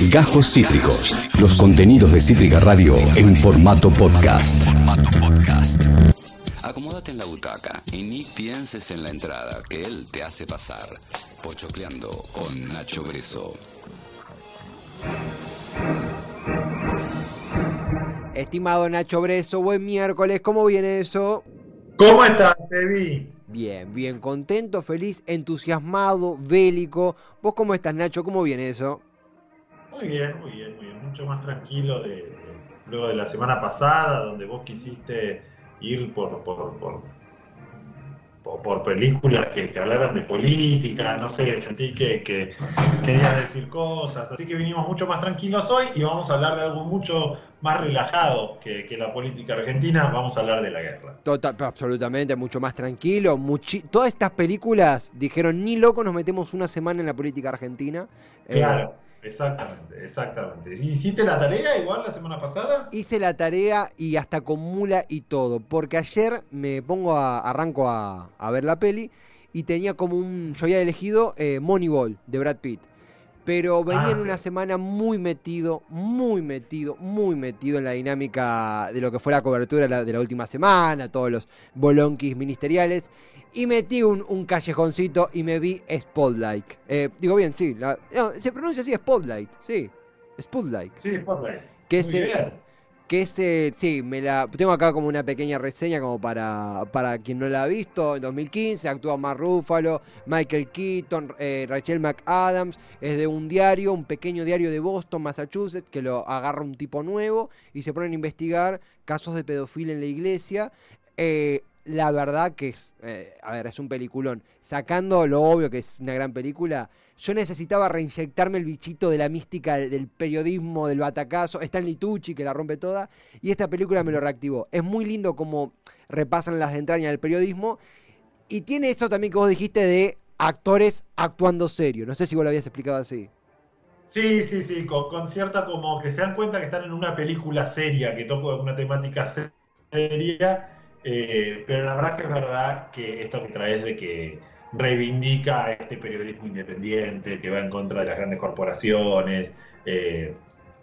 Gajos Cítricos. Los contenidos de Cítrica Radio en formato podcast. Acomódate en la butaca y ni pienses en la entrada, que él te hace pasar. Pochocleando con Nacho Breso. Estimado Nacho Breso, buen miércoles, ¿cómo viene eso? ¿Cómo estás, Tevi? Bien, bien, contento, feliz, entusiasmado, bélico. ¿Vos cómo estás, Nacho? ¿Cómo viene eso? Muy bien, muy bien, muy bien. Mucho más tranquilo de, luego de la semana pasada, donde vos quisiste ir por, por, por, por, películas que, que, hablaran de política, no sé, sentí que, que quería decir cosas. Así que vinimos mucho más tranquilos hoy y vamos a hablar de algo mucho más relajado que, que la política argentina. Vamos a hablar de la guerra. Total, absolutamente, mucho más tranquilo. Todas estas películas dijeron, ni loco nos metemos una semana en la política argentina. Claro. Eh, Exactamente, exactamente. ¿Hiciste la tarea igual la semana pasada? Hice la tarea y hasta con mula y todo, porque ayer me pongo a, arranco a, ver la peli y tenía como un, yo había elegido eh, Moneyball de Brad Pitt. Pero venía en ah, una semana muy metido, muy metido, muy metido en la dinámica de lo que fue la cobertura de la última semana, todos los bolonquis ministeriales y metí un, un callejoncito y me vi Spotlight. Eh, digo bien, sí. se pronuncia así, Spotlight. Sí, Spotlight. Sí, Spotlight. Que es, que es sí, me la tengo acá como una pequeña reseña como para, para quien no la ha visto. En 2015 actúa Mark Ruffalo, Michael Keaton, eh, Rachel McAdams. Es de un diario, un pequeño diario de Boston, Massachusetts, que lo agarra un tipo nuevo y se ponen a investigar casos de pedofilia en la iglesia. Eh, la verdad que es, eh, a ver, es un peliculón. Sacando lo obvio que es una gran película, yo necesitaba reinyectarme el bichito de la mística del periodismo, del batacazo. Está en Litucci, que la rompe toda, y esta película me lo reactivó. Es muy lindo como repasan las entrañas del periodismo, y tiene eso también que vos dijiste de actores actuando serio. No sé si vos lo habías explicado así. Sí, sí, sí, con, cierta como que se dan cuenta que están en una película seria, que toca una temática seria eh, pero la verdad que es verdad que esto que traes de que reivindica este periodismo independiente, que va en contra de las grandes corporaciones, eh,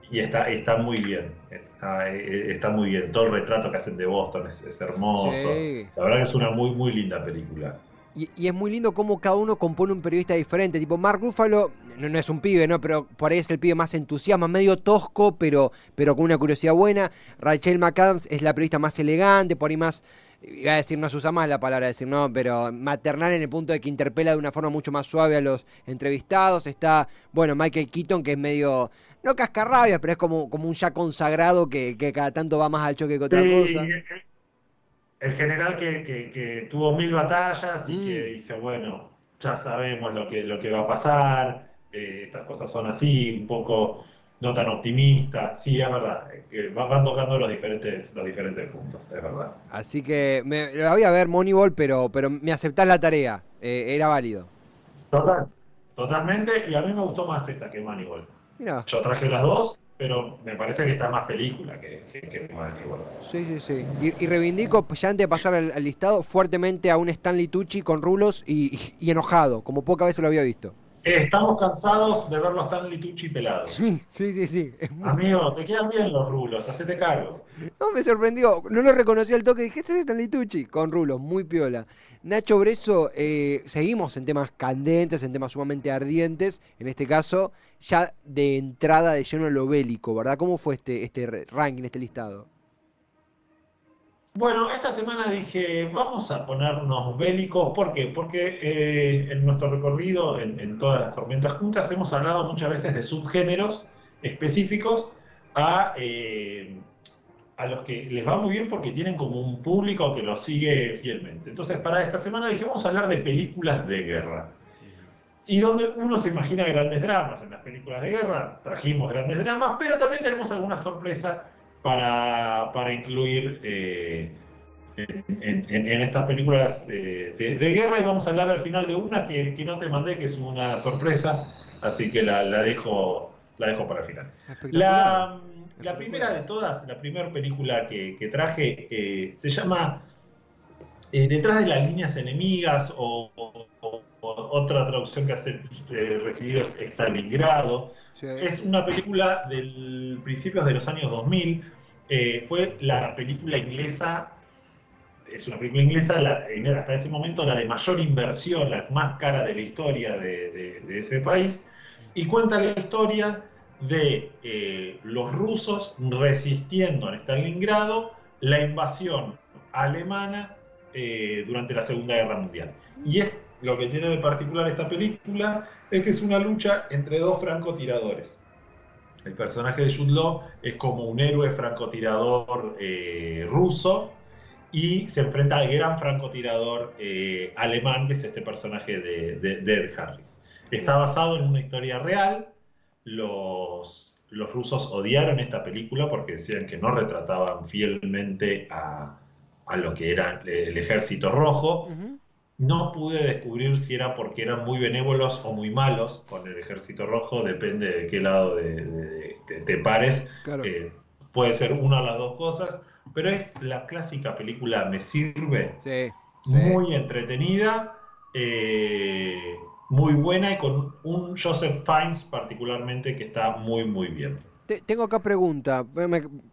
y está, está muy bien, eh, está, muy bien. Todo el retrato que hacen de Boston es, hermoso. La verdad que es una muy, muy linda película. Y, es muy lindo cómo cada uno compone un periodista diferente. Tipo, Mark Ruffalo no, no, es un pibe, ¿no? Pero por ahí es el pibe más entusiasma, medio tosco, pero, pero con una curiosidad buena. Rachel McAdams es la periodista más elegante, por ahí más. Iba a decir, no se usa más la palabra decir, no, pero maternal en el punto de que interpela de una forma mucho más suave a los entrevistados. Está, bueno, Michael Keaton, que es medio no cascarrabia, pero es como, como un ya consagrado que, que, cada tanto va más al choque que otra cosa el general que, tuvo mil batallas y que mm. dice, bueno, ya sabemos lo que, lo que va a pasar, eh, estas cosas son así, un poco no tan optimistas. Sí, es verdad, que van tocando los diferentes, los diferentes puntos, es verdad. Así que me, la voy a ver Moneyball, pero, pero me aceptás la tarea, eh, era válido. Total, totalmente, y a mí me gustó más esta que Moneyball. Mira. Yo traje las dos pero me parece que está más película que, que, Sí, sí, sí. Y, reivindico, ya antes de pasar al, listado, fuertemente a un Stanley Tucci con rulos y, enojado, como pocas veces lo había visto. Estamos cansados de verlo a Stanley Tucci pelado. Sí, sí, sí. sí. Amigo, te quedan bien los rulos, hacete cargo. No, me sorprendió. No lo reconocí al toque. Dije, este es Stanley Tucci con rulos, muy piola. Nacho Breso, eh, seguimos en temas candentes, en temas sumamente ardientes. En este caso, ya de entrada de lleno a lo bélico, ¿verdad? ¿Cómo fue este, este ranking, este listado? Bueno, esta semana dije, vamos a ponernos bélicos. ¿Por qué? Porque eh, en nuestro recorrido, en, todas las tormentas juntas, hemos hablado muchas veces de subgéneros específicos a eh, a los que les va muy bien porque tienen como un público que los sigue fielmente. Entonces, para esta semana dije, vamos a hablar de películas de guerra. Y donde uno se imagina grandes dramas en las películas de guerra, trajimos grandes dramas, pero también tenemos alguna sorpresa para, para incluir eh, en, estas películas de, guerra. Y vamos a hablar al final de una que, que, no te mandé, que es una sorpresa, así que la, la dejo, la dejo para el final. La, la primera de todas, la primera película que, traje, eh, se llama eh, Detrás de las líneas enemigas o, otra traducción que hace eh, recibido es Stalingrado. Es una película del principios de los años 2000. eh, fue la película inglesa, es una película inglesa, hasta ese momento la de mayor inversión, la más cara de la historia de, de- de ese país. Y cuenta la historia de eh, los rusos resistiendo en Stalingrado la invasión alemana eh, durante la Segunda Guerra Mundial. Y es lo que tiene de particular esta película es que es una lucha entre dos francotiradores. El personaje de Jude Law es como un héroe francotirador eh, ruso y se enfrenta al gran francotirador eh, alemán, que es este personaje de, de- de Ed Harris. Está basado en una historia real. Los, los rusos odiaron esta película porque decían que no retrataban fielmente a, a lo que era el ejército rojo. No pude descubrir si era porque eran muy benévolos o muy malos con el ejército rojo, depende de qué lado de, de- te, te pares. Claro. Eh, puede ser una de las dos cosas, pero es la clásica película Me Sirve, Sí, sí. muy entretenida, eh, muy buena y con un Joseph Fiennes particularmente que está muy, muy bien. Te- tengo acá pregunta,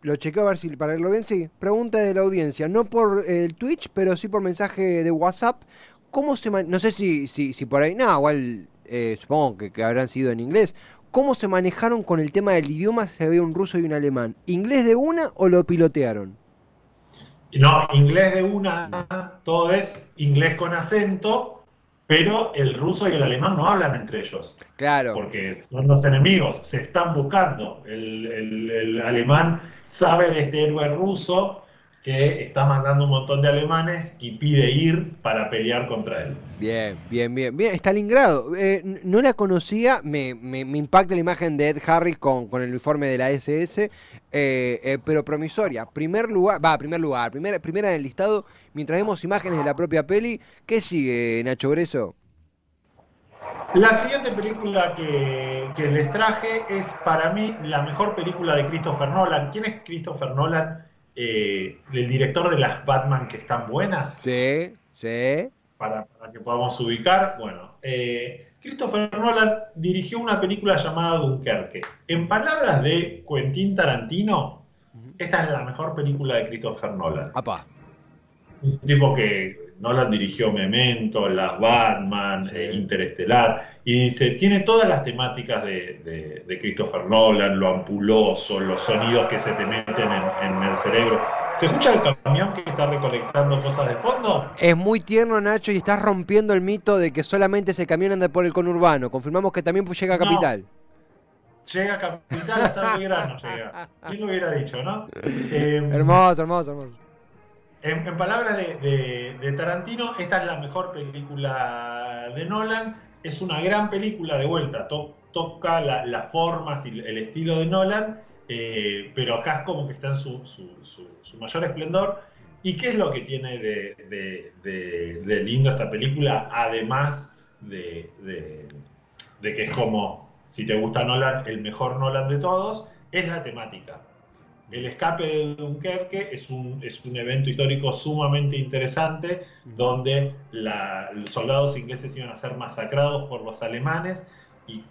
lo chequeo a ver si para verlo bien, sí. Pregunta de la audiencia, no por el Twitch, pero sí por mensaje de WhatsApp. ¿Cómo se man- no sé si, si, si por ahí, no, igual eh, supongo que, que habrán sido en inglés. ¿Cómo se manejaron con el tema del idioma si había un ruso y un alemán? ¿Inglés de una o lo pilotearon? No, inglés de una, todo es inglés con acento, pero el ruso y el alemán no hablan entre ellos. Claro. porque son los enemigos, se están buscando. El, el- el alemán sabe de este héroe ruso que está mandando un montón de alemanes y pide ir para pelear contra él. Bien, bien, bien. Bien, Stalingrado. Eh, no la conocía, me, me, me impacta la imagen de Ed Harris con, con el uniforme de la SS, eh, eh, pero promisoria. Primer lugar, va, primer lugar, primera, primera en el listado, mientras vemos imágenes de la propia peli. ¿Qué sigue, Nacho Breso? La siguiente película que, que les traje es para mí la mejor película de Christopher Nolan. ¿Quién es Christopher Nolan? Eh, el director de las Batman que están buenas. Sí, sí. para, para que podamos ubicar. Bueno, eh, Christopher Nolan dirigió una película llamada Dunkerque. En palabras de Quentin Tarantino, esta es la mejor película de Christopher Nolan. Apa. Un tipo que Nolan dirigió Memento, Las Batman, Sí. eh, Interestelar, y dice, tiene todas las temáticas de, de- de Christopher Nolan, lo ampuloso, los sonidos que se te meten en, en el cerebro. ¿Se escucha el camión que está recolectando cosas de fondo? Es muy tierno, Nacho, y estás rompiendo el mito de que solamente ese camión anda por el conurbano. Confirmamos que también llega a No. Capital. Llega a Capital hasta Belgrano, llega. ¿Quién lo hubiera dicho, no? Eh, Hermoso, hermoso, hermoso. En, en palabras de, Tarantino, esta es la mejor película de Nolan. Es una gran película de vuelta. to- toca la- las formas y el estilo de Nolan, eh, pero acá es como que está en su, su- su- mayor esplendor. ¿Y qué es lo que tiene de, lindo esta película? Además de, de- de que es como, si te gusta Nolan, el mejor Nolan de todos, es la temática. El escape de Dunkerque es un, es un evento histórico sumamente interesante donde la- los soldados ingleses iban a ser masacrados por los alemanes y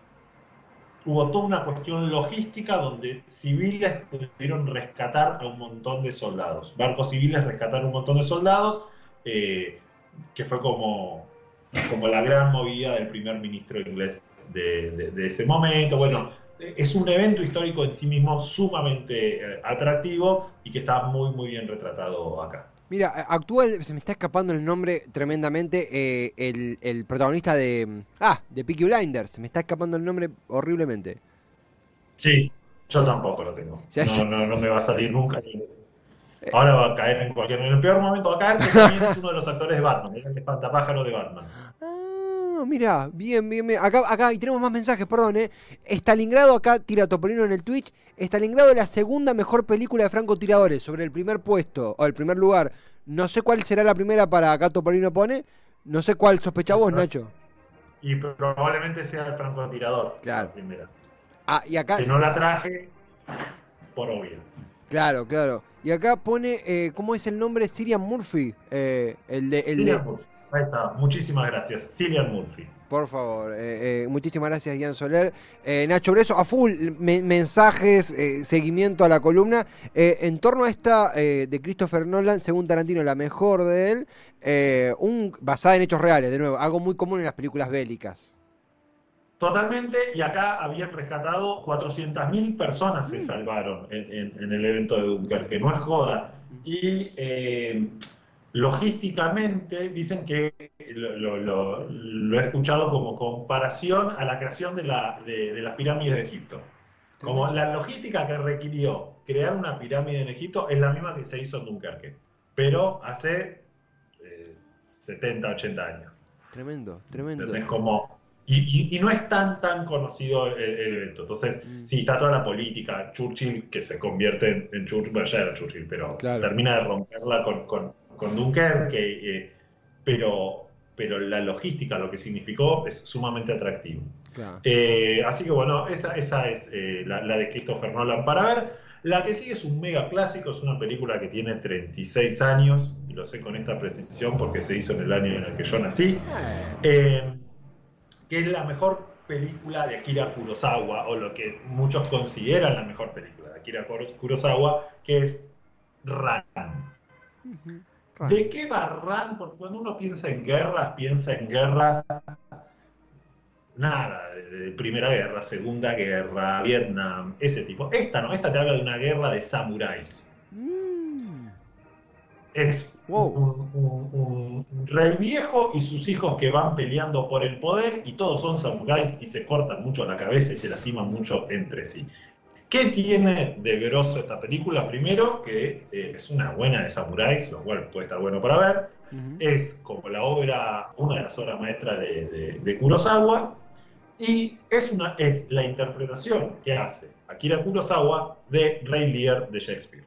hubo toda una cuestión logística donde civiles pudieron rescatar a un montón de soldados. Barcos civiles rescataron un montón de soldados, eh, que fue como, como la gran movida del primer ministro inglés de, de- de ese momento. Bueno, es un evento histórico en sí mismo sumamente eh, atractivo y que está muy, muy bien retratado acá. Mira, actúa, se me está escapando el nombre tremendamente, eh, el, el protagonista de... mm, Ah, de Peaky Blinders, se me está escapando el nombre horriblemente. Sí, yo tampoco lo tengo. Ya, ya. No, no, no me va a salir nunca. Ahora va a caer en cualquier... En el peor momento va a caer, también es uno de los actores de Batman, el espantapájaro de Batman. Ah, mira, bien, bien, bien. Acá, acá, y tenemos más mensajes, perdón, eh. Stalingrado, acá tira Topolino en el Twitch. Stalingrado la segunda mejor película de francotiradores, sobre el primer puesto, o el primer lugar. No sé cuál será la primera para acá Topolino pone. No sé cuál sospecha vos, Nacho. Y probablemente sea el francotirador. Claro. La primera. Ah, y acá... Que no la traje por obvio. Claro, claro. Y acá pone, eh, ¿cómo es el nombre? Sirian Murphy. eh, el de... El de... Cillian Murphy. Ahí está. Muchísimas gracias. Cillian Murphy. Por favor, eh, eh, muchísimas gracias Ian Soler. Eh, Nacho Breso, a full, me- mensajes, eh, seguimiento a la columna. En torno a esta de Christopher Nolan, según Tarantino, la mejor de él, un, basada en hechos reales, de nuevo, algo muy común en las películas bélicas. Totalmente, y acá habían rescatado 400.000 personas se salvaron en, en- en el evento de Dunkerque, no es joda. Y logísticamente dicen que lo, lo- lo- lo he escuchado como comparación a la creación de, la- de- de las pirámides de Egipto. Como la logística que requirió crear una pirámide en Egipto es la misma que se hizo en Dunkerque, pero hace eh, 70, 80 años. Tremendo, tremendo. Como, y, y- y no es tan tan conocido el, el evento. Entonces, Mm. sí, está toda la política. Churchill, que se convierte en, en Churchill, bueno, ya era Churchill, pero Claro. termina de romperla con, con, con Dunkerque. eh, pero, pero la logística, lo que significó, es sumamente atractivo. Claro. Eh, así que bueno, esa, esa es eh, la, la de Christopher Nolan para ver. La que sigue es un mega clásico, es una película que tiene 36 años, y lo sé con esta precisión porque se hizo en el año en el que yo nací. Eh, que es la mejor película de Akira Kurosawa, o lo que muchos consideran la mejor película de Akira Kuros- Kurosawa, que es Ran. ¿De qué va Ran? Porque cuando uno piensa en guerras, piensa en guerras, nada, de, de Primera Guerra, Segunda Guerra, Vietnam, ese tipo. Esta no, esta te habla de una guerra de samuráis. Mm. Es Wow. un, un- un rey viejo y sus hijos que van peleando por el poder y todos son samuráis y se cortan mucho la cabeza y se lastiman mucho entre sí. ¿Qué tiene de grosso esta película? Primero, que eh, es una buena de samuráis, lo cual puede estar bueno para ver. Es como la obra, una de las obras maestras de, de- de Kurosawa y es, una, es la interpretación que hace Akira Kurosawa de Rey Lear de Shakespeare.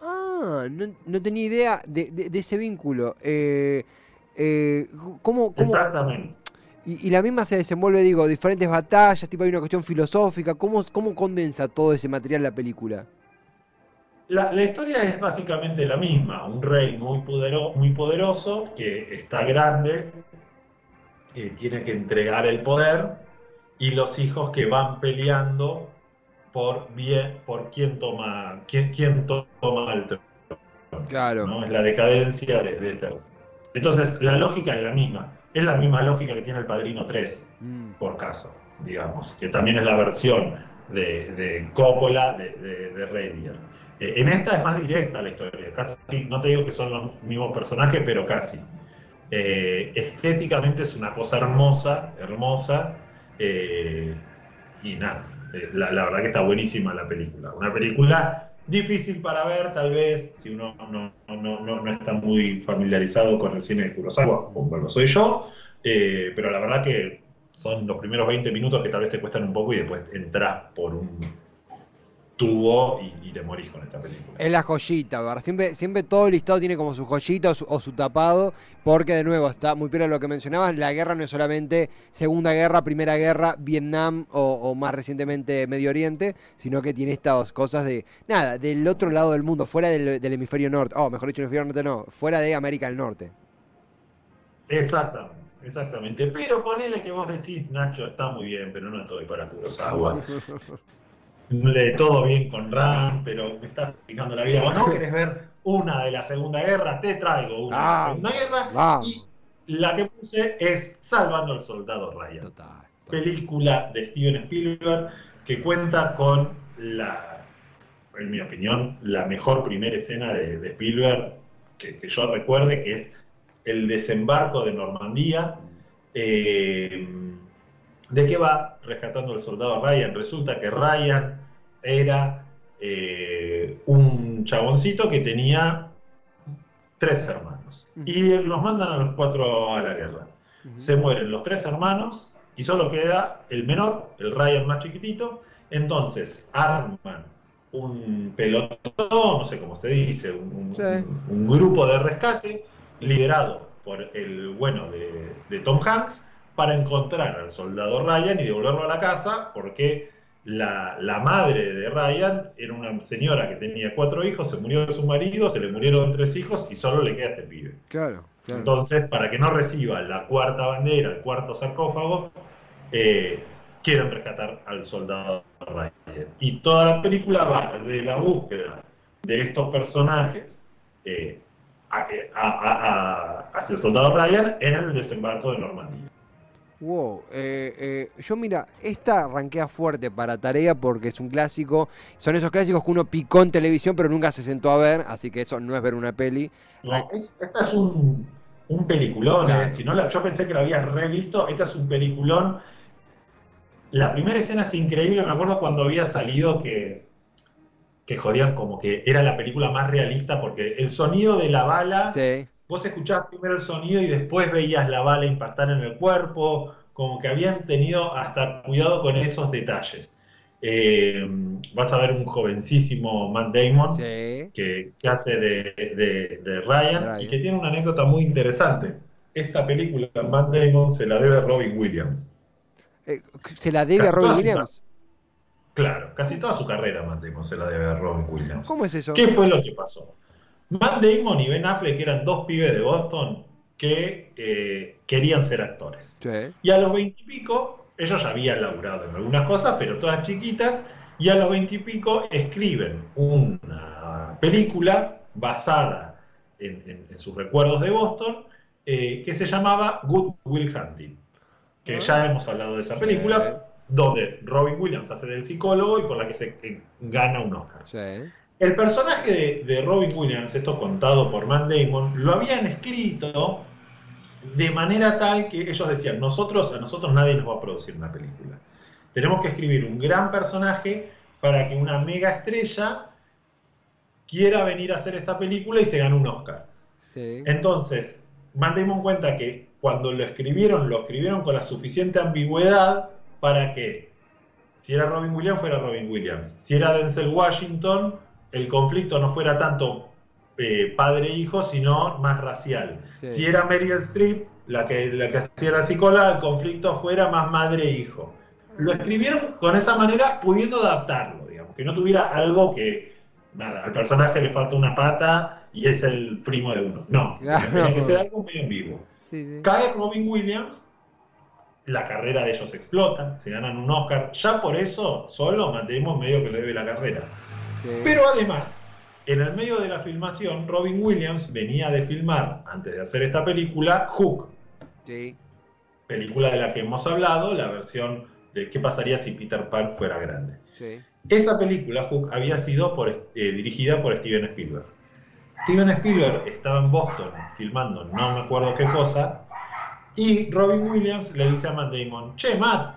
Ah, no, no tenía idea de, de- de ese vínculo. Eh, eh, ¿cómo, cómo- Exactamente. Y, y la misma se desenvuelve, digo, diferentes batallas, tipo hay una cuestión filosófica. ¿Cómo, cómo condensa todo ese material la película? La, la historia es básicamente la misma. Un rey muy, podero- muy poderoso que está grande, eh, tiene que entregar el poder y los hijos que van peleando por bien, por quién toma, quién, quién to- toma el trono. Claro. ¿no? Es la decadencia de, de este- Entonces, la lógica es la misma. Es la misma lógica que tiene el Padrino 3 Mm. por caso, digamos, que también es la versión de, de Coppola de, de, de. Eh, en esta es más directa la historia, casi, no te digo que son los mismos personajes, pero casi. Eh, estéticamente es una cosa hermosa, hermosa, eh, y nada, la, la verdad que está buenísima la película. Una película difícil para ver, tal vez, si uno no, no, no, no está muy familiarizado con el cine de Kurosawa, como lo soy yo, eh, pero la verdad que son los primeros 20 minutos que tal vez te cuestan un poco y después entras por un tubo y, y te morís con esta película. Es la joyita, ¿verdad? Siempre, siempre todo listado tiene como su joyita o su, o su tapado, porque de nuevo, está muy piola lo que mencionabas, la guerra no es solamente Segunda Guerra, Primera Guerra, Vietnam o, o más recientemente Medio Oriente, sino que tiene estas cosas de, nada, del otro lado del mundo, fuera del, del hemisferio norte, oh, mejor dicho, el hemisferio norte no, fuera de América del Norte. Exactamente, exactamente. Pero ponele que vos decís, Nacho, está muy bien, pero no estoy para Kurosawa. Le todo bien con Ram, pero me estás explicando la vida. Vos no querés ver una de la Segunda Guerra, te traigo una de la Segunda Guerra. Y la que puse es Salvando al Soldado Ryan. Total. total. película de Steven Spielberg que cuenta con la, en mi opinión, la mejor primera escena de, de Spielberg que, que yo recuerde, que es el desembarco de Normandía. Eh, ¿De qué va rescatando al soldado Ryan? Resulta que Ryan era eh, un chaboncito que tenía tres hermanos. Y los mandan a los cuatro a la guerra. Se mueren los tres hermanos y solo queda el menor, el Ryan más chiquitito. Entonces arman un pelotón, no sé cómo se dice, un, un- Sí. un grupo de rescate liderado por el bueno de, de Tom Hanks para encontrar al soldado Ryan y devolverlo a la casa porque la, la madre de Ryan era una señora que tenía cuatro hijos, se murió su marido, se le murieron tres hijos y solo le queda este pibe. Claro. Claro. Entonces, para que no reciba la cuarta bandera, el cuarto sarcófago, eh, quieren rescatar al soldado Ryan. Y toda la película va de la búsqueda de estos personajes eh, a- a- a- a- hacia el soldado Ryan en el desembarco de Normandía. Wow, eh, eh, yo mira, esta ranquea fuerte para tarea porque es un clásico. Son esos clásicos que uno picó en televisión pero nunca se sentó a ver, así que eso no es ver una peli. No, es- esta es un, un peliculón. Claro. eh. Si no la- yo pensé que la había revisto. Esta es un peliculón. La primera escena es increíble. Me acuerdo cuando había salido que, que jodían como que era la película más realista porque el sonido de la bala, Sí, vos escuchabas primero el sonido y después veías la bala impactar en el cuerpo. Como que habían tenido hasta cuidado con esos detalles. Eh, vas a ver un jovencísimo Matt Damon sí. que, que hace de, de- de Ryan, Ryan. y que tiene una anécdota muy interesante. Esta película, Matt Damon, se la debe a Robin Williams. Eh, ¿Se la debe Casi a Robin Williams? Claro, casi toda su carrera Matt Damon se la debe a Robin Williams. ¿Cómo es eso? ¿Qué fue lo que pasó? Matt Damon y Ben Affleck eran dos pibes de Boston que eh, querían ser actores. Sí. Y a los veintipico, ellos ya habían laburado en algunas cosas, pero todas chiquitas, y a los veintipico escriben una película basada en, en- en sus recuerdos de Boston, eh, que se llamaba Good Will Hunting, que ya hemos hablado de esa película, donde Robin Williams hace del psicólogo y por la que se eh, gana un Oscar. El personaje de, de Robin Williams, esto contado por Matt Damon, lo habían escrito de manera tal que ellos decían, nosotros, a nosotros nadie nos va a producir una película. Tenemos que escribir un gran personaje para que una mega estrella quiera venir a hacer esta película y se gane un Oscar. Sí. Entonces, Matt Damon cuenta que cuando lo escribieron, lo escribieron con la suficiente ambigüedad para que si era Robin Williams, fuera Robin Williams. Si era Denzel Washington, el conflicto no fuera tanto eh, padre-hijo, sino más racial. Sí. Si era Meryl Streep, la que, la que hacía la psicóloga, el conflicto fuera más madre-hijo. Lo escribieron con esa manera, pudiendo adaptarlo, digamos, que no tuviera algo que, nada, al personaje le falta una pata y es el primo de uno. No, Claro. tenía que ser algo medio en vivo. Sí, sí. Cae Robin Williams, la carrera de ellos explota, se ganan un Oscar. Ya por eso, solo mantenemos medio que le debe la carrera. Sí. Pero además, en el medio de la filmación, Robin Williams venía de filmar, antes de hacer esta película, Hook, Sí. película de la que hemos hablado, la versión de qué pasaría si Peter Pan fuera grande. Sí. Esa película, Hook, había sido por, eh, dirigida por Steven Spielberg. Steven Spielberg estaba en Boston filmando no me acuerdo qué cosa, y Robin Williams le dice a Matt Damon, che, Matt,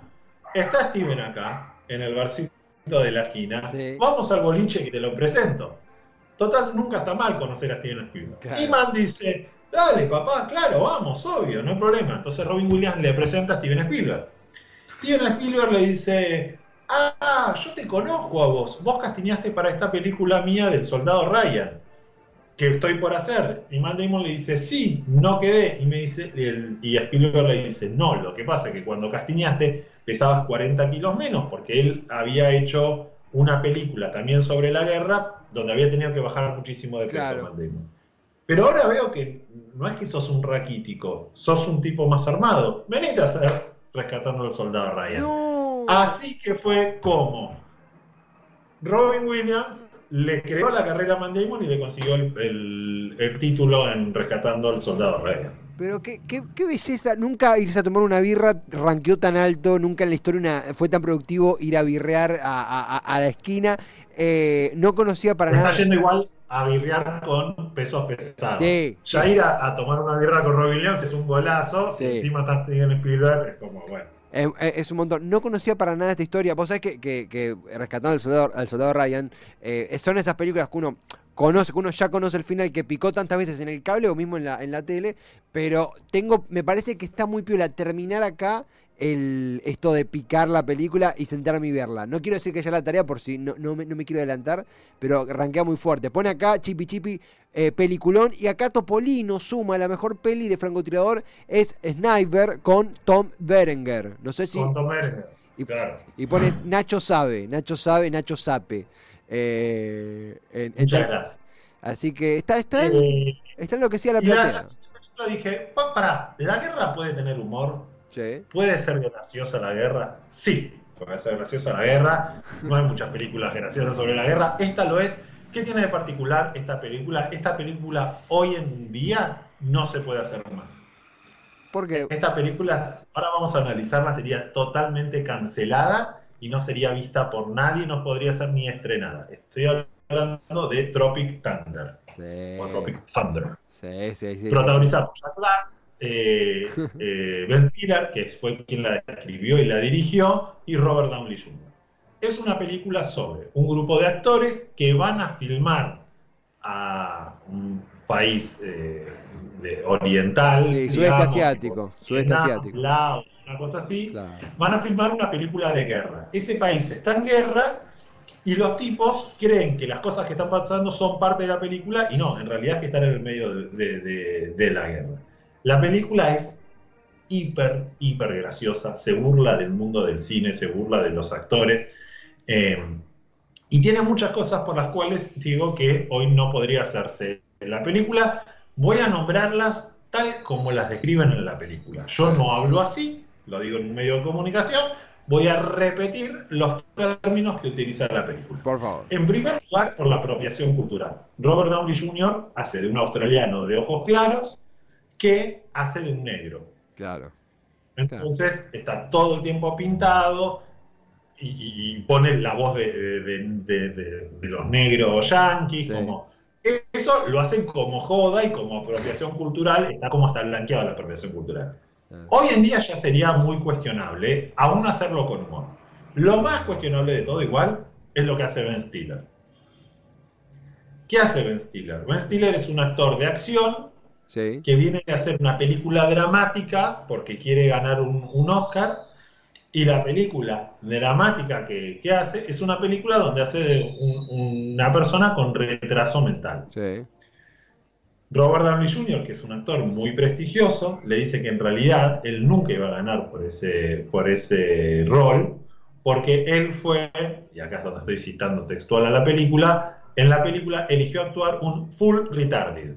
está Steven acá, en el barcito de la esquina, Sí. vamos al boliche y te lo presento. Total, nunca está mal conocer a Steven Spielberg. Claro. Y Matt dice, dale, papá, claro, vamos, obvio, no hay problema. Entonces Robin Williams le presenta a Steven Spielberg. Steven Spielberg le dice, ah, yo te conozco a vos, vos castiñaste para esta película mía del soldado Ryan, que estoy por hacer. Y Matt Damon le dice, sí, no quedé. Y me dice, y, el- y Spielberg le dice, no, lo que pasa es que cuando castiñaste pesabas 40 kilos menos, porque él había hecho una película también sobre la guerra, donde había tenido que bajar muchísimo de peso Claro. Matt Damon. Pero ahora veo que no es que sos un raquítico, sos un tipo más armado. Venite a hacer rescatando al soldado Ryan. No. Así que fue como Robin Williams le creó la carrera a Matt Damon y le consiguió el, el- el título en Rescatando al Soldado Ryan. Pero qué, qué, qué belleza, nunca irse a tomar una birra ranqueó tan alto, nunca en la historia una- fue tan productivo ir a birrear a, a- a- a la esquina. Eh, no conocía para Me está nada. yendo igual a birrear con pesos pesados. Sí, ya sí. ir a, a tomar una birra con Robin Williams es un golazo. Sí. encima está Steven Spielberg, es como, bueno. Es un montón. No conocía para nada esta historia. Vos sabés que, que, que Rescatando al Soldado, al soldado Ryan eh, son esas películas que uno conoce, que uno ya conoce el final, que picó tantas veces en el cable o mismo en la, en la tele. Pero tengo, me parece que está muy piola terminar acá el esto de picar la película y sentarme y verla. No quiero decir que ya la tarea por si no, no, me, no me quiero adelantar, pero rankea muy fuerte. Pone acá Chipi Chipi, eh, peliculón, y acá Topolino suma la mejor peli de francotirador es Sniper con Tom Berenger. No sé si. Con Tom Berenger, Y, claro. y pone Nacho sabe, Nacho sabe, Nacho sape. Eh, en- en Muchas tal- gracias. así que está, está, en, Eh, está en lo que decía la platera. Yo dije, pará, ¿la guerra puede tener humor? Sí. ¿Puede ser graciosa la guerra? Sí, puede ser graciosa la guerra. No hay muchas películas graciosas sobre la guerra. Esta lo es. ¿Qué tiene de particular esta película? Esta película hoy en día no se puede hacer más. Porque Esta película, ahora vamos a analizarla, sería totalmente cancelada y no sería vista por nadie, no podría ser ni estrenada. Estoy hablando de Tropic Thunder, sí, o Tropic Thunder. sí, sí, sí, protagonizada por Jack Black, eh, eh, Ben Stiller, que fue quien la escribió y la dirigió, y Robert Downey Jr. Es una película sobre un grupo de actores que van a filmar a un país eh, de- oriental, Sí, sudeste asiático, sudeste asiático. Laos, una cosa así, Claro. van a filmar una película de guerra. Ese país está en guerra y los tipos creen que las cosas que están pasando son parte de la película y no, en realidad es que están en el medio de, de- de- de la guerra. La película es hiper, hiper graciosa, se burla del mundo del cine, se burla de los actores eh, y tiene muchas cosas por las cuales digo que hoy no podría hacerse la película. Voy a nombrarlas tal como las describen en la película. Yo no hablo así, lo digo en un medio de comunicación, voy a repetir los términos que utiliza la película. Por favor. En primer lugar, por la apropiación cultural. Robert Downey Jr. hace de un australiano de ojos claros que hace de un negro. Claro. Entonces está todo el tiempo pintado y, pone la voz de, de- de- de- de los negros yanquis. Sí. Como, eso lo hacen como joda y como apropiación cultural, está como está blanqueada la apropiación cultural. Claro. Hoy en día ya sería muy cuestionable, aún hacerlo con humor. Lo más cuestionable de todo igual es lo que hace Ben Stiller. ¿Qué hace Ben Stiller? Ben Stiller es un actor de acción Sí. que viene a hacer una película dramática porque quiere ganar un, un Oscar y la película dramática que, que hace es una película donde hace de un- una persona con retraso mental. Sí. Robert Downey Jr., que es un actor muy prestigioso, le dice que en realidad él nunca iba a ganar por ese, por ese rol, porque él fue, y acá es donde estoy citando textual a la película, en la película eligió actuar un full retarded,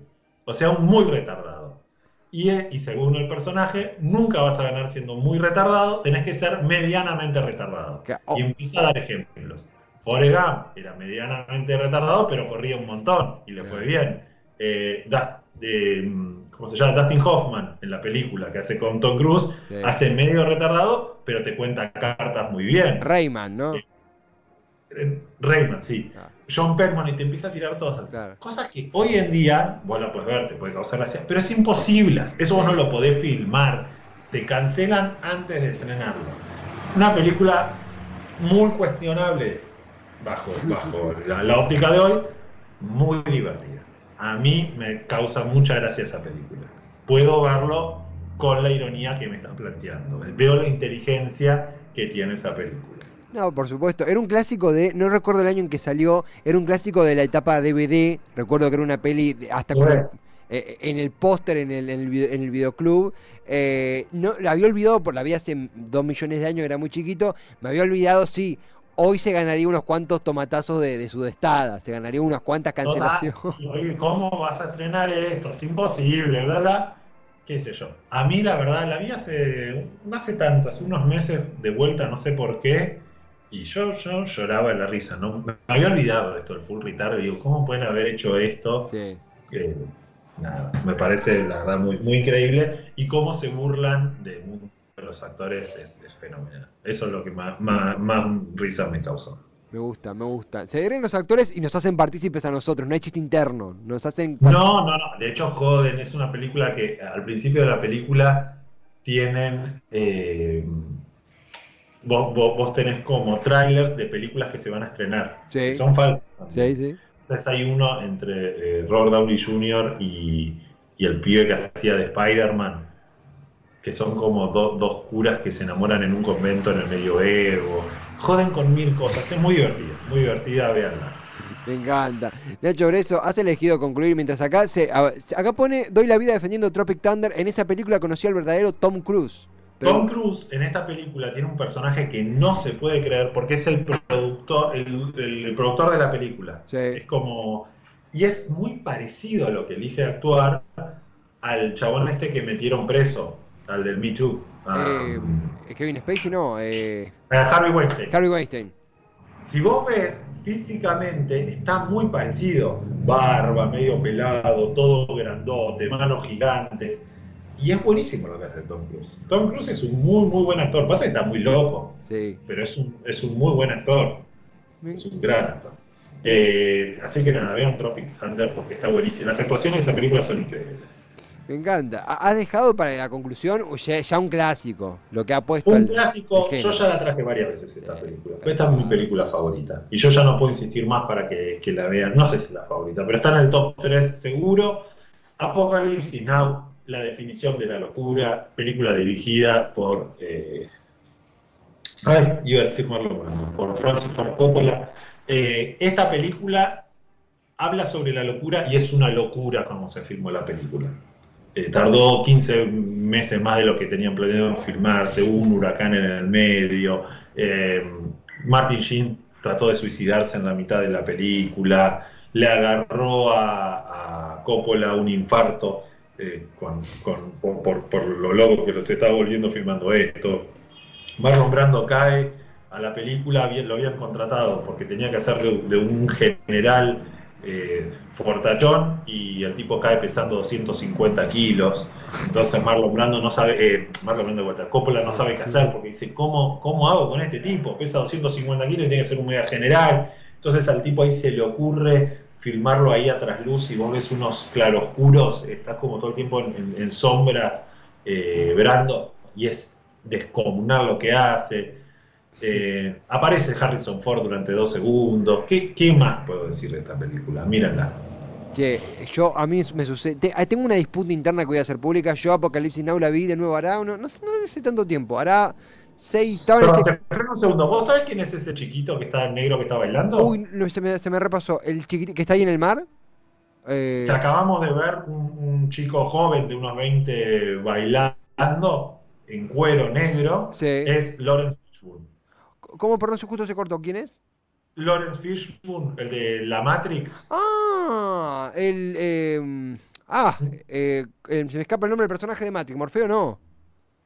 o sea, un muy retardado. Y, eh, y según el personaje, nunca vas a ganar siendo muy retardado, tenés que ser medianamente retardado. Que- oh. Y empieza a dar ejemplos. Forrest Gump era medianamente retardado, pero corría un montón y le fue bien. Eh, eh, ¿Cómo se llama? Dustin Hoffman en la película que hace con Tom Cruise, Sí. hace medio retardado, pero te cuenta cartas muy bien. Rayman, ¿no? Eh, Rayman, sí. Ah, John Penman y te empieza a tirar todas Claro. cosas que hoy en día, vos la puedes ver, te puede causar gracia, pero es imposible. Eso vos no lo podés filmar. Te cancelan antes de estrenarlo. Una película muy cuestionable bajo, bajo la, la óptica de hoy, muy divertida. A mí me causa mucha gracia esa película. Puedo verlo con la ironía que me están planteando. Veo la inteligencia que tiene esa película. No, por supuesto. Era un clásico de. No recuerdo el año en que salió. Era un clásico de la etapa DVD. Recuerdo que era una peli de- hasta con el- eh, en el póster, en el, en, el video- en el videoclub. Eh, no, la había olvidado, por la vi hace dos millones de años, era muy chiquito. Me había olvidado, sí. Hoy se ganaría unos cuantos tomatazos de, de sudestada. Se ganaría unas cuantas cancelaciones. Total, oye, ¿cómo vas a estrenar esto? Es imposible, ¿verdad? ¿Qué sé yo? A mí, la verdad, la vi hace, no hace tanto, hace unos meses de vuelta, no sé por qué, y yo, yo lloraba de la risa, ¿no? Me había olvidado esto, el full retard, digo, ¿cómo pueden haber hecho esto? Sí. Nada, me parece, la verdad, muy, muy increíble, y cómo se burlan de, de los actores es, es fenomenal. Eso es lo que más, más, más risa me causó. Me gusta, me gusta. Se agregan los actores y nos hacen partícipes a nosotros. No hay chiste interno. Nos hacen. No, no, no. De hecho, joden. Es una película que al principio de la película tienen. eh, vos, vos- vos tenés como trailers de películas que se van a estrenar. Sí. que Son falsas. también. Sí, sí. Entonces hay uno entre eh, Robert Downey Jr. y, y el pibe que hacía de Spider-Man, que son como do- dos curas que se enamoran en un convento en el medioevo. Joden con mil cosas. Es muy divertida, muy divertida, veanla. Me encanta. Nacho Breso, has elegido concluir mientras acá se, acá pone Doy la vida defendiendo Tropic Thunder. En esa película conocí al verdadero Tom Cruise. Pero- Tom Cruise en esta película tiene un personaje que no se puede creer porque es el productor, el, el productor de la película. Sí. Es como. Y es muy parecido a lo que elige actuar, al chabón este que metieron preso, al del Me Too. a- Eh, Kevin Spacey, no. Eh, a Harvey Weinstein. Harvey Weinstein. Si vos ves físicamente, está muy parecido. Barba, medio pelado, todo grandote, manos gigantes. Y es buenísimo lo que hace Tom Cruise. Tom Cruise es un muy, muy buen actor. Pasa que está muy loco, Sí. pero es un, es un muy buen actor. Me- Es un gran actor. Eh, así que nada, vean Tropic Thunder porque está buenísimo. Las actuaciones de esa película son increíbles. Me encanta. Ha- ¿Has dejado para la conclusión ya, ya un clásico? Lo que ha puesto Un el- clásico, el yo ya la traje varias veces esta Sí. película. Pero esta es mi película favorita. Y yo ya no puedo insistir más para que, que la vean. No sé si es la favorita, pero está en el top 3 seguro. Apocalypse Now, la definición de la locura. Película dirigida por. eh, Ay, iba a decir Marlon por Francis Ford Coppola. Eh, esta película habla sobre la locura y es una locura como se filmó la película. Eh, tardó 15 meses más de lo que tenían planeado filmarse, hubo un huracán en el medio. eh, Martin Sheen trató de suicidarse en la mitad de la película, le agarró a Coppola un infarto eh, con- por, por- por lo loco que los estaba volviendo filmando esto. Marlon Brando cae a la película, lo habían contratado porque tenía que hacer de, un general eh, fortachón y el tipo cae pesando 250 kilos. Entonces Marlon Brando no sabe, eh, Marlon Brando de Coppola no sabe qué hacer porque dice, ¿cómo, ¿cómo hago con este tipo? Pesa 250 kilos y tiene que ser un mega general. Entonces al tipo ahí se le ocurre filmarlo ahí a trasluz y vos ves unos claroscuros, estás como todo el tiempo en, en- en sombras, eh, Brando, y es descomunal lo que hace. Eh, aparece Harrison Ford durante dos segundos. ¿Qué, qué más puedo decir de esta película? Mírala. Che, yo a mí me sucede. ah, tengo una disputa interna que voy a hacer pública. Yo Apocalipsis Now la vi de nuevo hará. No, no, sé- no hace tanto tiempo. Hará seis. Estaba en un segundo. ¿Vos sabés quién es ese chiquito que está en negro que está bailando? Uy, no, se, me, se me repasó. El chiquitito que está ahí en el mar. Eh, Que acabamos de ver un, un chico joven de unos 20 bailando en cuero negro. Sí. Es Lawrence Fishburne. ¿Cómo, perdón, justo se cortó? ¿Quién es? Lawrence Fishburne, el de La Matrix. Ah, el. eh, ah, eh, eh, se me escapa el nombre del personaje de Matrix. Morfeo no.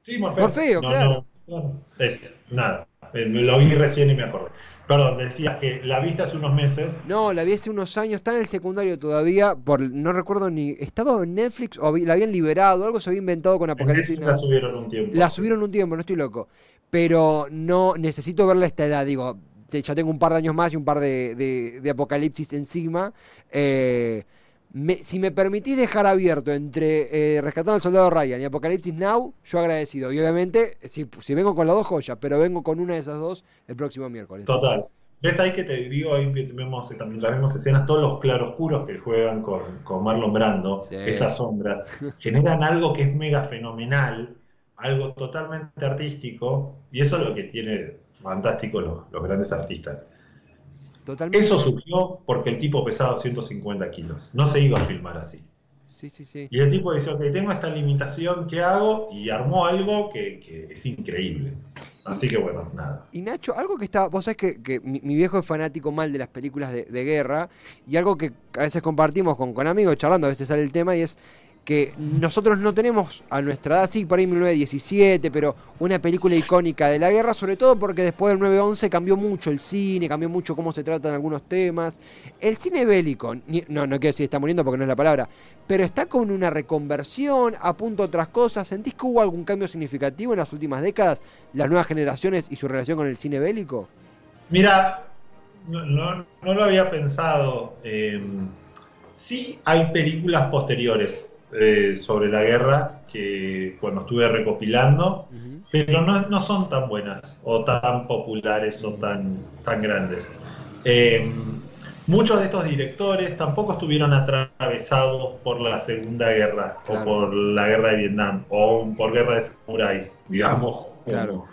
Sí, Morfeo. Morfeo, claro. no, no. Es, nada. Eh, Lo vi recién y me acordé. Perdón, decías que la viste hace unos meses. No, la vi hace unos años, está en el secundario todavía, por no recuerdo ni, estaba en Netflix o la habían liberado, algo se había inventado con Apocalipsis la subieron un tiempo. La subieron un tiempo, no estoy loco. Pero no, necesito verla a esta edad, digo, te- ya tengo un par de años más y un par de, de- de apocalipsis encima. Eh, me- si me permitís dejar abierto entre eh, Rescatando al Soldado Ryan y Apocalipsis Now, yo agradecido. Y obviamente, si, si vengo con las dos joyas, pero vengo con una de esas dos el próximo miércoles. Total. ¿Ves ahí que te digo, ahí vemos, eh, también vemos escenas, todos los claroscuros que juegan con, con Marlon Brando, Sí. esas sombras, generan algo que es mega fenomenal, algo totalmente artístico, y eso es lo que tiene fantástico los, los grandes artistas. Totalmente. Eso surgió porque el tipo pesaba 150 kilos, no se iba a filmar así. Sí, sí, sí. Y el tipo dice, ok, tengo esta limitación, ¿qué hago? Y armó algo que, que es increíble. Así que bueno, nada. Y Nacho, algo que está, vos sabés que, que mi, mi viejo es fanático mal de las películas de, de guerra y algo que a veces compartimos con, con amigos, charlando, a veces sale el tema y es que nosotros no tenemos a nuestra edad, sí, por ahí 1917, pero una película icónica de la guerra, sobre todo porque después del 9-11 cambió mucho el cine, cambió mucho cómo se tratan algunos temas. El cine bélico, ni- no, no quiero decir está muriendo porque no es la palabra, pero está con una reconversión, apunta a otras cosas. ¿Sentís que hubo algún cambio significativo en las últimas décadas, las nuevas generaciones y su relación con el cine bélico? Mira, no, no- no lo había pensado. eh, sí hay películas posteriores eh, sobre la guerra que cuando estuve recopilando, pero no, no son tan buenas o tan populares o tan, tan grandes. Eh, muchos de estos directores tampoco estuvieron atravesados por la Segunda Guerra Claro. o por la Guerra de Vietnam o por guerra de samuráis, digamos, como Claro.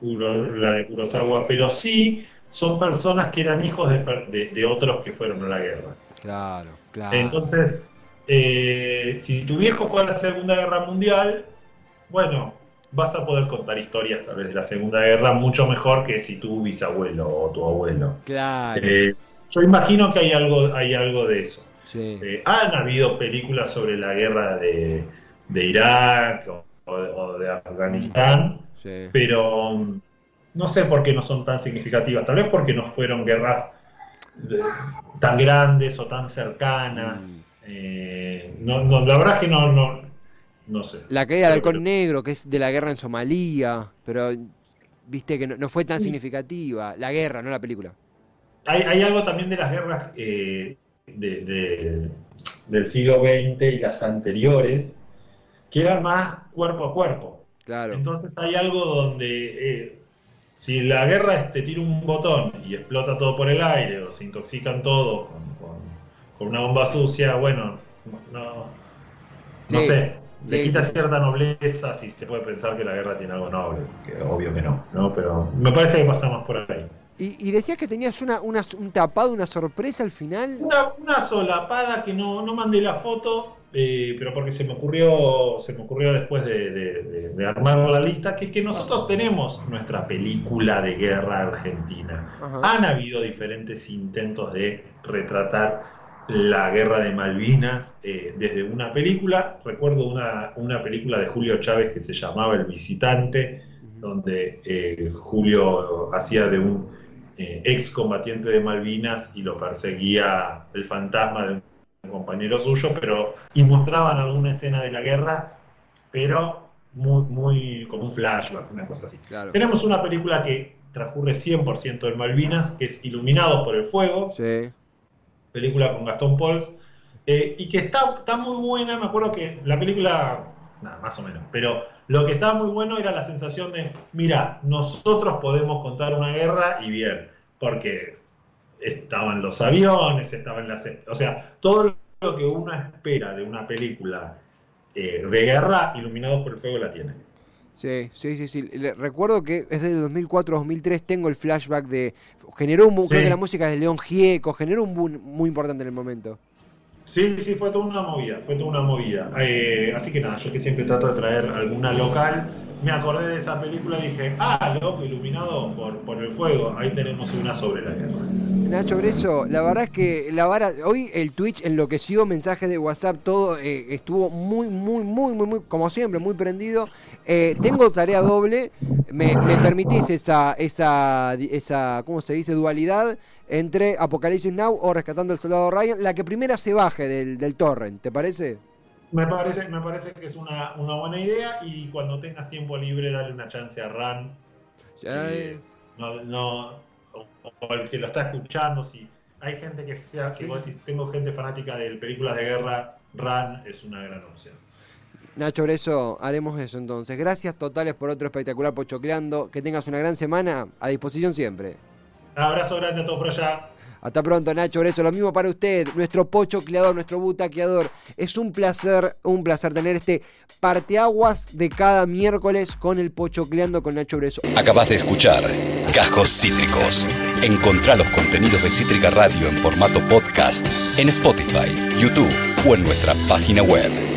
Kuro- la de Kurosawa, pero sí son personas que eran hijos de- de otros que fueron a la guerra. Claro, claro. Entonces, eh, si tu viejo fue a la Segunda Guerra Mundial, bueno, vas a poder contar historias tal vez de la Segunda Guerra mucho mejor que si tu bisabuelo o tu abuelo. claro. Eh, yo imagino que hay algo, hay algo de eso. sí. Eh, han habido películas sobre la guerra de, de Irak o, de Afganistán, pero no sé por qué no son tan significativas, tal vez porque no fueron guerras tan grandes o tan cercanas. Mm. Eh, no, no, la verdad es que no, no, no sé. La caída del halcón negro, que es de la guerra en Somalia, pero viste que no, fue tan significativa. La guerra, no la película. Hay, hay algo también de las guerras eh, del siglo XX y las anteriores, que eran más cuerpo a cuerpo. Claro. Entonces hay algo donde eh, si la guerra te tira un botón y explota todo por el aire o se intoxican todos con, una bomba sucia, bueno, no, no sé, le quita cierta nobleza si se puede pensar que la guerra tiene algo noble, que obvio que no, ¿no? pero me parece que pasa más por ahí. Y, decías que tenías una, un tapado, una sorpresa al final. Una, una solapada que no, no mandé la foto, eh, pero porque se me ocurrió, se me ocurrió después de, armar la lista, que es que nosotros tenemos nuestra película de guerra argentina. Han habido diferentes intentos de retratar la guerra de Malvinas eh, desde una película. Recuerdo una, una, película de Julio Chávez que se llamaba El Visitante, donde eh, Julio hacía de un eh, ex combatiente de Malvinas y lo perseguía el fantasma de un compañero suyo, pero y mostraban alguna escena de la guerra, pero muy, muy como un flashback, una cosa así. Tenemos una película que transcurre 100% en Malvinas, que es Iluminados por el Fuego, película con Gastón Pauls, eh, y que está, está muy buena, me acuerdo que la película, nada, más o menos, pero lo que estaba muy bueno era la sensación de, mira, nosotros podemos contar una guerra y bien, porque estaban los aviones, estaban las... O sea, todo lo que uno espera de una película eh, de guerra, Iluminados por el Fuego, la tiene. Sí, sí, sí, sí. Recuerdo que es del 2004-2003, tengo el flashback de... Generó un... Creo que la música es de León Gieco, generó un boom muy importante en el momento. Sí, sí, fue toda una movida, fue toda una movida. Eh, así que nada, yo que siempre trato de traer alguna local, me acordé de esa película y dije, ah, loco, iluminado por, por el fuego, ahí tenemos una sobre la guerra. Nacho Breso, la verdad es que la vara, hoy el Twitch enloqueció, mensajes de WhatsApp, todo eh, estuvo muy, muy, muy, muy, muy, como siempre, muy prendido. Eh, tengo tarea doble, me, me, permitís esa, esa, esa, ¿cómo se dice? Dualidad entre Apocalipsis Now o Rescatando al Soldado Ryan, la que primera se baje del, del torrent, ¿te parece? Me parece, me parece que es una, buena idea y cuando tengas tiempo libre dale una chance a Ran. Eh, no, o, el que lo está escuchando, si hay gente que sea, que vos decís, tengo gente fanática de películas de guerra, Ran es una gran opción. Nacho eso haremos eso entonces. Gracias totales por otro espectacular Pochocleando. Que tengas una gran semana. A disposición siempre. Un abrazo grande a todos por allá. Hasta pronto, Nacho eso Lo mismo para usted, nuestro pocho creador, nuestro butaqueador. Es un placer, un placer tener este parteaguas de cada miércoles con el pocho cleando con Nacho Breso. Acabas de escuchar Cajos Cítricos. Encontrá los contenidos de Cítrica Radio en formato podcast en Spotify, YouTube o en nuestra página web.